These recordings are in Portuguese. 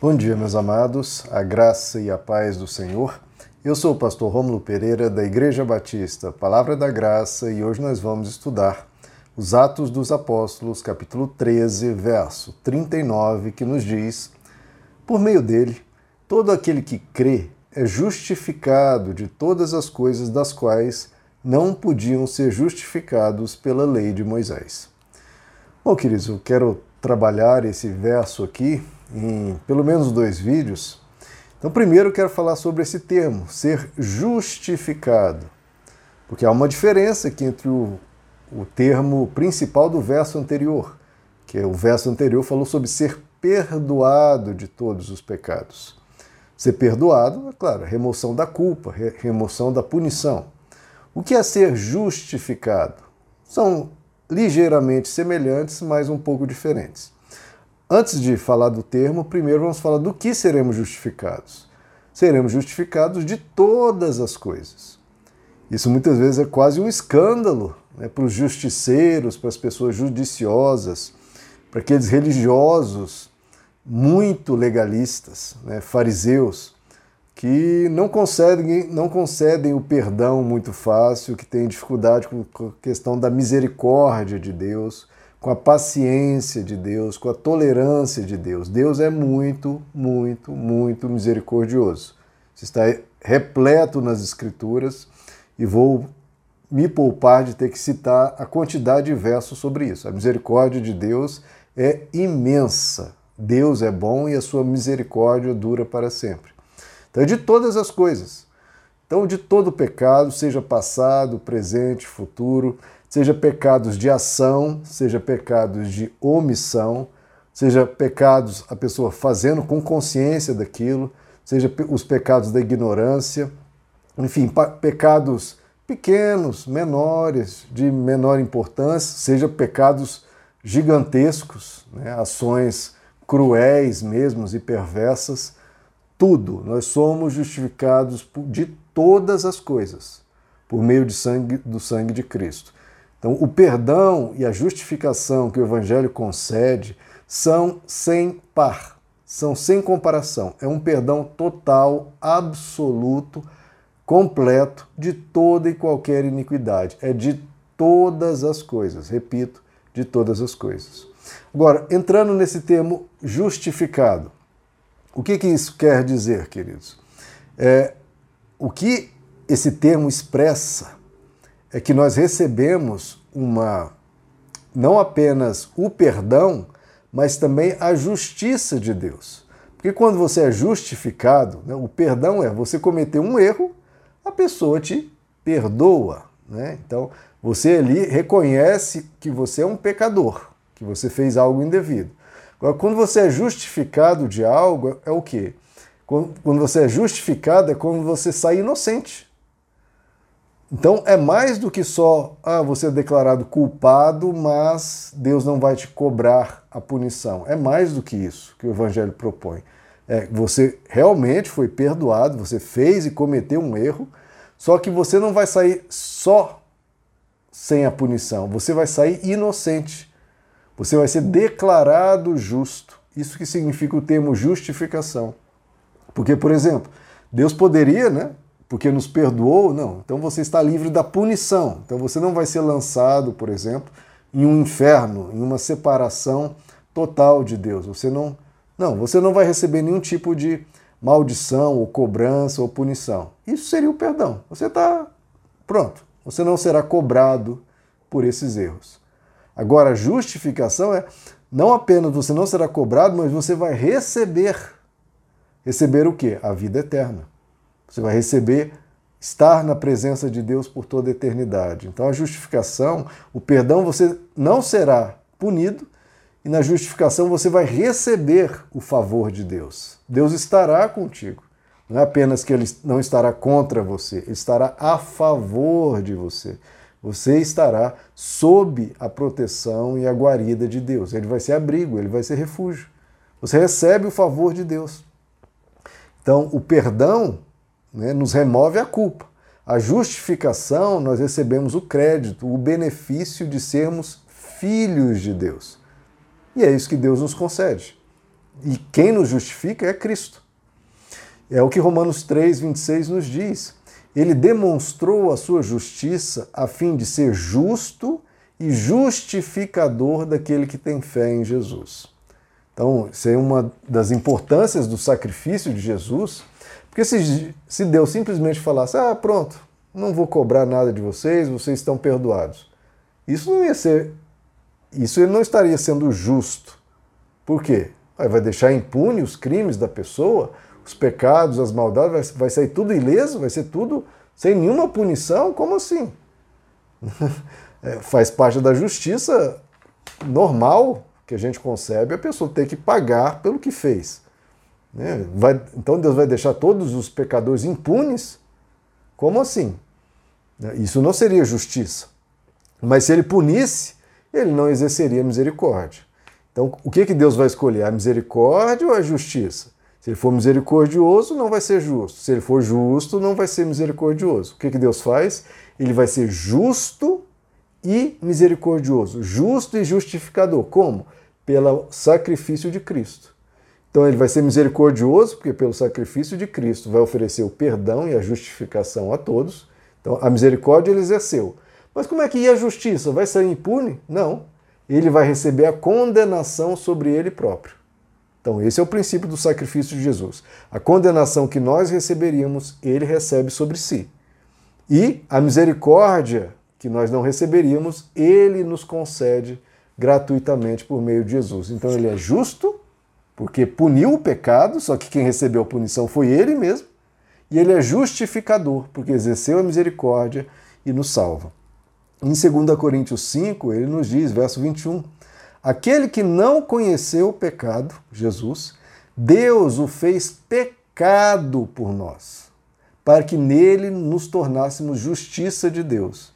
Bom dia, meus amados, a graça e a paz do Senhor. Eu sou o pastor Rômulo Pereira, da Igreja Batista Palavra da Graça, e hoje nós vamos estudar os Atos dos Apóstolos, capítulo 13, verso 39, que nos diz: Por meio dele, todo aquele que crê é justificado de todas as coisas das quais não podiam ser justificados pela lei de Moisés. Bom, queridos, eu quero trabalhar esse verso aqui em pelo menos dois vídeos. Então, primeiro quero falar sobre esse termo, ser justificado, porque há uma diferença aqui entre o, o termo principal do verso anterior, que é o verso anterior falou sobre ser perdoado de todos os pecados. Ser perdoado, é claro, remoção da culpa, remoção da punição. O que é ser justificado? São ligeiramente semelhantes, mas um pouco diferentes. Antes de falar do termo, primeiro vamos falar do que seremos justificados. Seremos justificados de todas as coisas. Isso muitas vezes é quase um escândalo né, para os justiceiros, para as pessoas judiciosas, para aqueles religiosos muito legalistas, né, fariseus, que não concedem, não concedem o perdão muito fácil, que têm dificuldade com a questão da misericórdia de Deus, com a paciência de Deus, com a tolerância de Deus. Deus é muito, muito, muito misericordioso. Isso está repleto nas Escrituras e vou me poupar de ter que citar a quantidade de versos sobre isso. A misericórdia de Deus é imensa. Deus é bom e a sua misericórdia dura para sempre. Então, é de todas as coisas. Então, de todo pecado, seja passado, presente, futuro, seja pecados de ação, seja pecados de omissão, seja pecados a pessoa fazendo com consciência daquilo, seja os pecados da ignorância, enfim, pecados pequenos, menores, de menor importância, seja pecados gigantescos, né, ações cruéis mesmo e perversas, tudo. Nós somos justificados de todas as coisas por meio de sangue, do sangue de Cristo. Então, o perdão e a justificação que o Evangelho concede são sem par, são sem comparação. É um perdão total, absoluto, completo de toda e qualquer iniquidade. É de todas as coisas, repito, de todas as coisas. Agora, entrando nesse termo justificado, o que, que isso quer dizer, queridos? É, o que esse termo expressa é que nós recebemos uma não apenas o perdão, mas também a justiça de Deus. Porque quando você é justificado, né, o perdão é você cometer um erro, a pessoa te perdoa. Né? Então você ali reconhece que você é um pecador, que você fez algo indevido. Agora, quando você é justificado de algo, é o quê? Quando você é justificado é quando você sai inocente. Então é mais do que só ah, você é declarado culpado, mas Deus não vai te cobrar a punição. É mais do que isso que o Evangelho propõe. É, você realmente foi perdoado, você fez e cometeu um erro, só que você não vai sair só sem a punição, você vai sair inocente. Você vai ser declarado justo. Isso que significa o termo justificação. Porque, por exemplo, Deus poderia, né, porque nos perdoou, não. Então você está livre da punição. Então você não vai ser lançado, por exemplo, em um inferno, em uma separação total de Deus. Você não, não, você não vai receber nenhum tipo de maldição ou cobrança ou punição. Isso seria o perdão. Você está pronto. Você não será cobrado por esses erros. Agora, a justificação é não apenas você não será cobrado, mas você vai receber. Receber o quê? A vida eterna. Você vai receber estar na presença de Deus por toda a eternidade. Então, a justificação, o perdão, você não será punido e na justificação você vai receber o favor de Deus. Deus estará contigo. Não é apenas que ele não estará contra você, ele estará a favor de você. Você estará sob a proteção e a guarida de Deus. Ele vai ser abrigo, ele vai ser refúgio. Você recebe o favor de Deus. Então, o perdão né, nos remove a culpa. A justificação, nós recebemos o crédito, o benefício de sermos filhos de Deus. E é isso que Deus nos concede. E quem nos justifica é Cristo. É o que Romanos 3, 26 nos diz. Ele demonstrou a sua justiça a fim de ser justo e justificador daquele que tem fé em Jesus. Então, isso é uma das importâncias do sacrifício de Jesus, porque se, se Deus simplesmente falasse, ah, pronto, não vou cobrar nada de vocês, vocês estão perdoados. Isso não ia ser. Isso ele não estaria sendo justo. Por quê? Vai deixar impune os crimes da pessoa, os pecados, as maldades, vai sair tudo ileso, vai ser tudo sem nenhuma punição? Como assim? é, faz parte da justiça normal que a gente concebe a pessoa ter que pagar pelo que fez. Né? Vai, então Deus vai deixar todos os pecadores impunes? Como assim? Isso não seria justiça. Mas se ele punisse, ele não exerceria misericórdia. Então, o que, que Deus vai escolher? A misericórdia ou a justiça? Se ele for misericordioso, não vai ser justo. Se ele for justo, não vai ser misericordioso. O que, que Deus faz? Ele vai ser justo e misericordioso. Justo e justificador. Como? Pelo sacrifício de Cristo. Então ele vai ser misericordioso, porque pelo sacrifício de Cristo vai oferecer o perdão e a justificação a todos. Então a misericórdia ele exerceu. Mas como é que ia a justiça? Vai sair impune? Não. Ele vai receber a condenação sobre ele próprio. Então, esse é o princípio do sacrifício de Jesus. A condenação que nós receberíamos, ele recebe sobre si. E a misericórdia que nós não receberíamos, ele nos concede gratuitamente por meio de Jesus. Então, ele é justo, porque puniu o pecado, só que quem recebeu a punição foi ele mesmo. E ele é justificador, porque exerceu a misericórdia e nos salva. Em 2 Coríntios 5, ele nos diz, verso 21, Aquele que não conheceu o pecado, Jesus, Deus o fez pecado por nós, para que nele nos tornássemos justiça de Deus.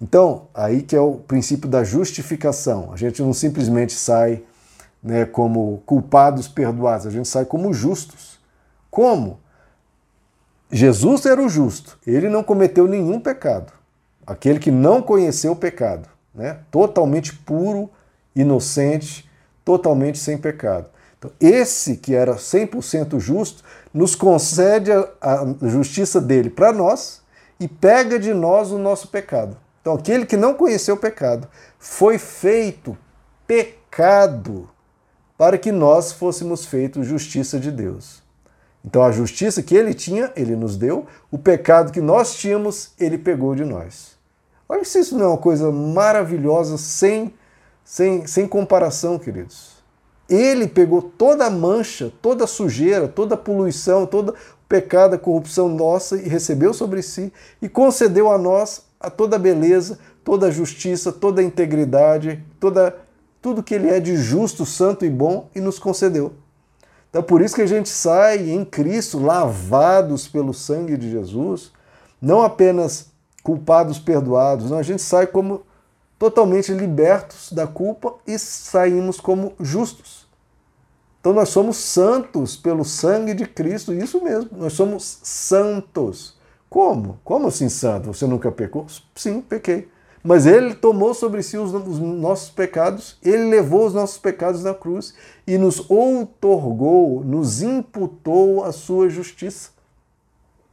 Então, aí que é o princípio da justificação. A gente não simplesmente sai né, como culpados perdoados, a gente sai como justos. Como? Jesus era o justo, ele não cometeu nenhum pecado. Aquele que não conheceu o pecado, né? totalmente puro, inocente, totalmente sem pecado. Então, esse que era 100% justo, nos concede a, a justiça dele para nós e pega de nós o nosso pecado. Então, aquele que não conheceu o pecado foi feito pecado para que nós fôssemos feitos justiça de Deus. Então, a justiça que ele tinha, ele nos deu, o pecado que nós tínhamos, ele pegou de nós. Olha se isso não é uma coisa maravilhosa, sem sem, sem comparação, queridos. Ele pegou toda a mancha, toda a sujeira, toda a poluição, todo o pecado, a corrupção nossa e recebeu sobre si e concedeu a nós a toda a beleza, toda a justiça, toda a integridade, toda tudo que ele é de justo, santo e bom e nos concedeu. Então, por isso que a gente sai em Cristo, lavados pelo sangue de Jesus, não apenas culpados, perdoados, não, a gente sai como totalmente libertos da culpa e saímos como justos. Então nós somos santos pelo sangue de Cristo, isso mesmo, nós somos santos. Como? Como assim santo? Você nunca pecou? Sim, pequei. Mas ele tomou sobre si os, os, nossos pecados, ele levou os nossos pecados na cruz e nos outorgou, nos imputou a sua justiça.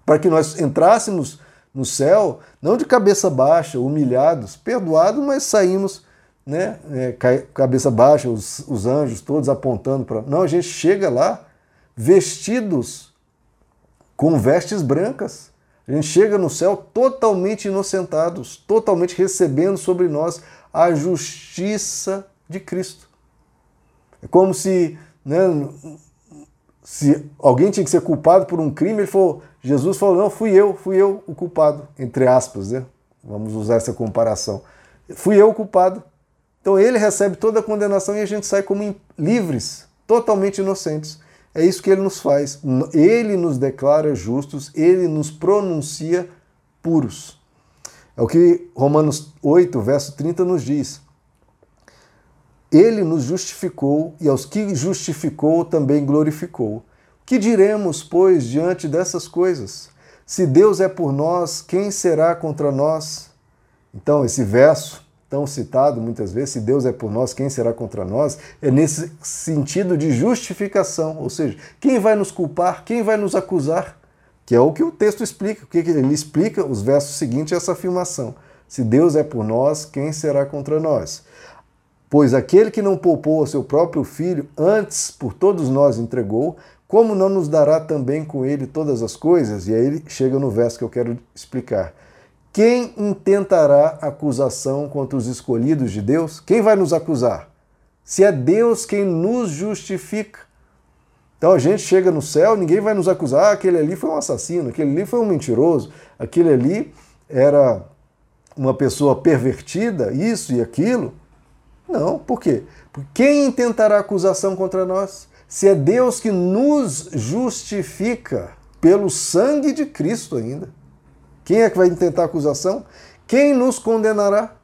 Para que nós entrássemos no céu, não de cabeça baixa, humilhados, perdoados, mas saímos né, é, cabeça baixa, os, os anjos todos apontando para. Não, a gente chega lá vestidos com vestes brancas. A gente chega no céu totalmente inocentados, totalmente recebendo sobre nós a justiça de Cristo. É como se, né, se alguém tinha que ser culpado por um crime, ele falou: Jesus falou: não, fui eu, fui eu o culpado, entre aspas, né? Vamos usar essa comparação. Fui eu o culpado. Então ele recebe toda a condenação e a gente sai como livres, totalmente inocentes. É isso que ele nos faz. Ele nos declara justos, ele nos pronuncia puros. É o que Romanos 8, verso 30 nos diz. Ele nos justificou e aos que justificou também glorificou. Que diremos, pois, diante dessas coisas? Se Deus é por nós, quem será contra nós? Então, esse verso tão citado muitas vezes, se Deus é por nós, quem será contra nós? É nesse sentido de justificação, ou seja, quem vai nos culpar, quem vai nos acusar? Que é o que o texto explica. O que ele explica? Os versos seguintes, essa afirmação. Se Deus é por nós, quem será contra nós? Pois aquele que não poupou o seu próprio filho, antes por todos nós entregou, como não nos dará também com ele todas as coisas? E aí ele chega no verso que eu quero explicar. Quem intentará acusação contra os escolhidos de Deus? Quem vai nos acusar? Se é Deus quem nos justifica. Então a gente chega no céu, ninguém vai nos acusar, ah, aquele ali foi um assassino, aquele ali foi um mentiroso, aquele ali era uma pessoa pervertida, isso e aquilo. Não, por quê? Quem intentará acusação contra nós? Se é Deus que nos justifica pelo sangue de Cristo ainda. Quem é que vai intentar acusação? Quem nos condenará?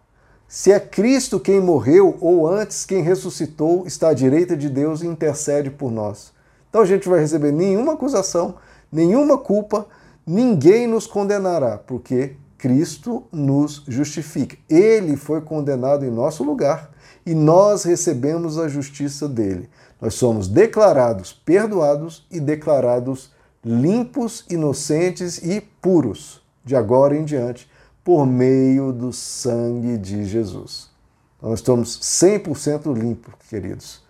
Se é Cristo quem morreu, ou antes quem ressuscitou, está à direita de Deus e intercede por nós. Então a gente vai receber nenhuma acusação, nenhuma culpa, ninguém nos condenará, porque Cristo nos justifica. Ele foi condenado em nosso lugar e nós recebemos a justiça dele. Nós somos declarados perdoados e declarados limpos, inocentes e puros de agora em diante por meio do sangue de Jesus. Nós estamos 100% limpos, queridos.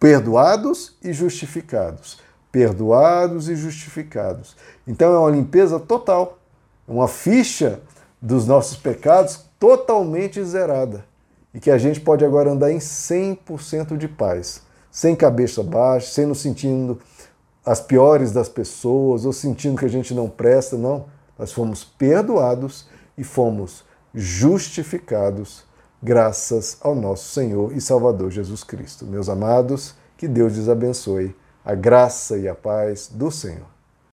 Perdoados e justificados. Perdoados e justificados. Então é uma limpeza total uma ficha dos nossos pecados totalmente zerada e que a gente pode agora andar em 100% de paz, sem cabeça baixa, sem nos sentindo as piores das pessoas ou sentindo que a gente não presta, não. Nós fomos perdoados e fomos justificados graças ao nosso Senhor e Salvador Jesus Cristo. Meus amados, que Deus lhes abençoe. A graça e a paz do Senhor.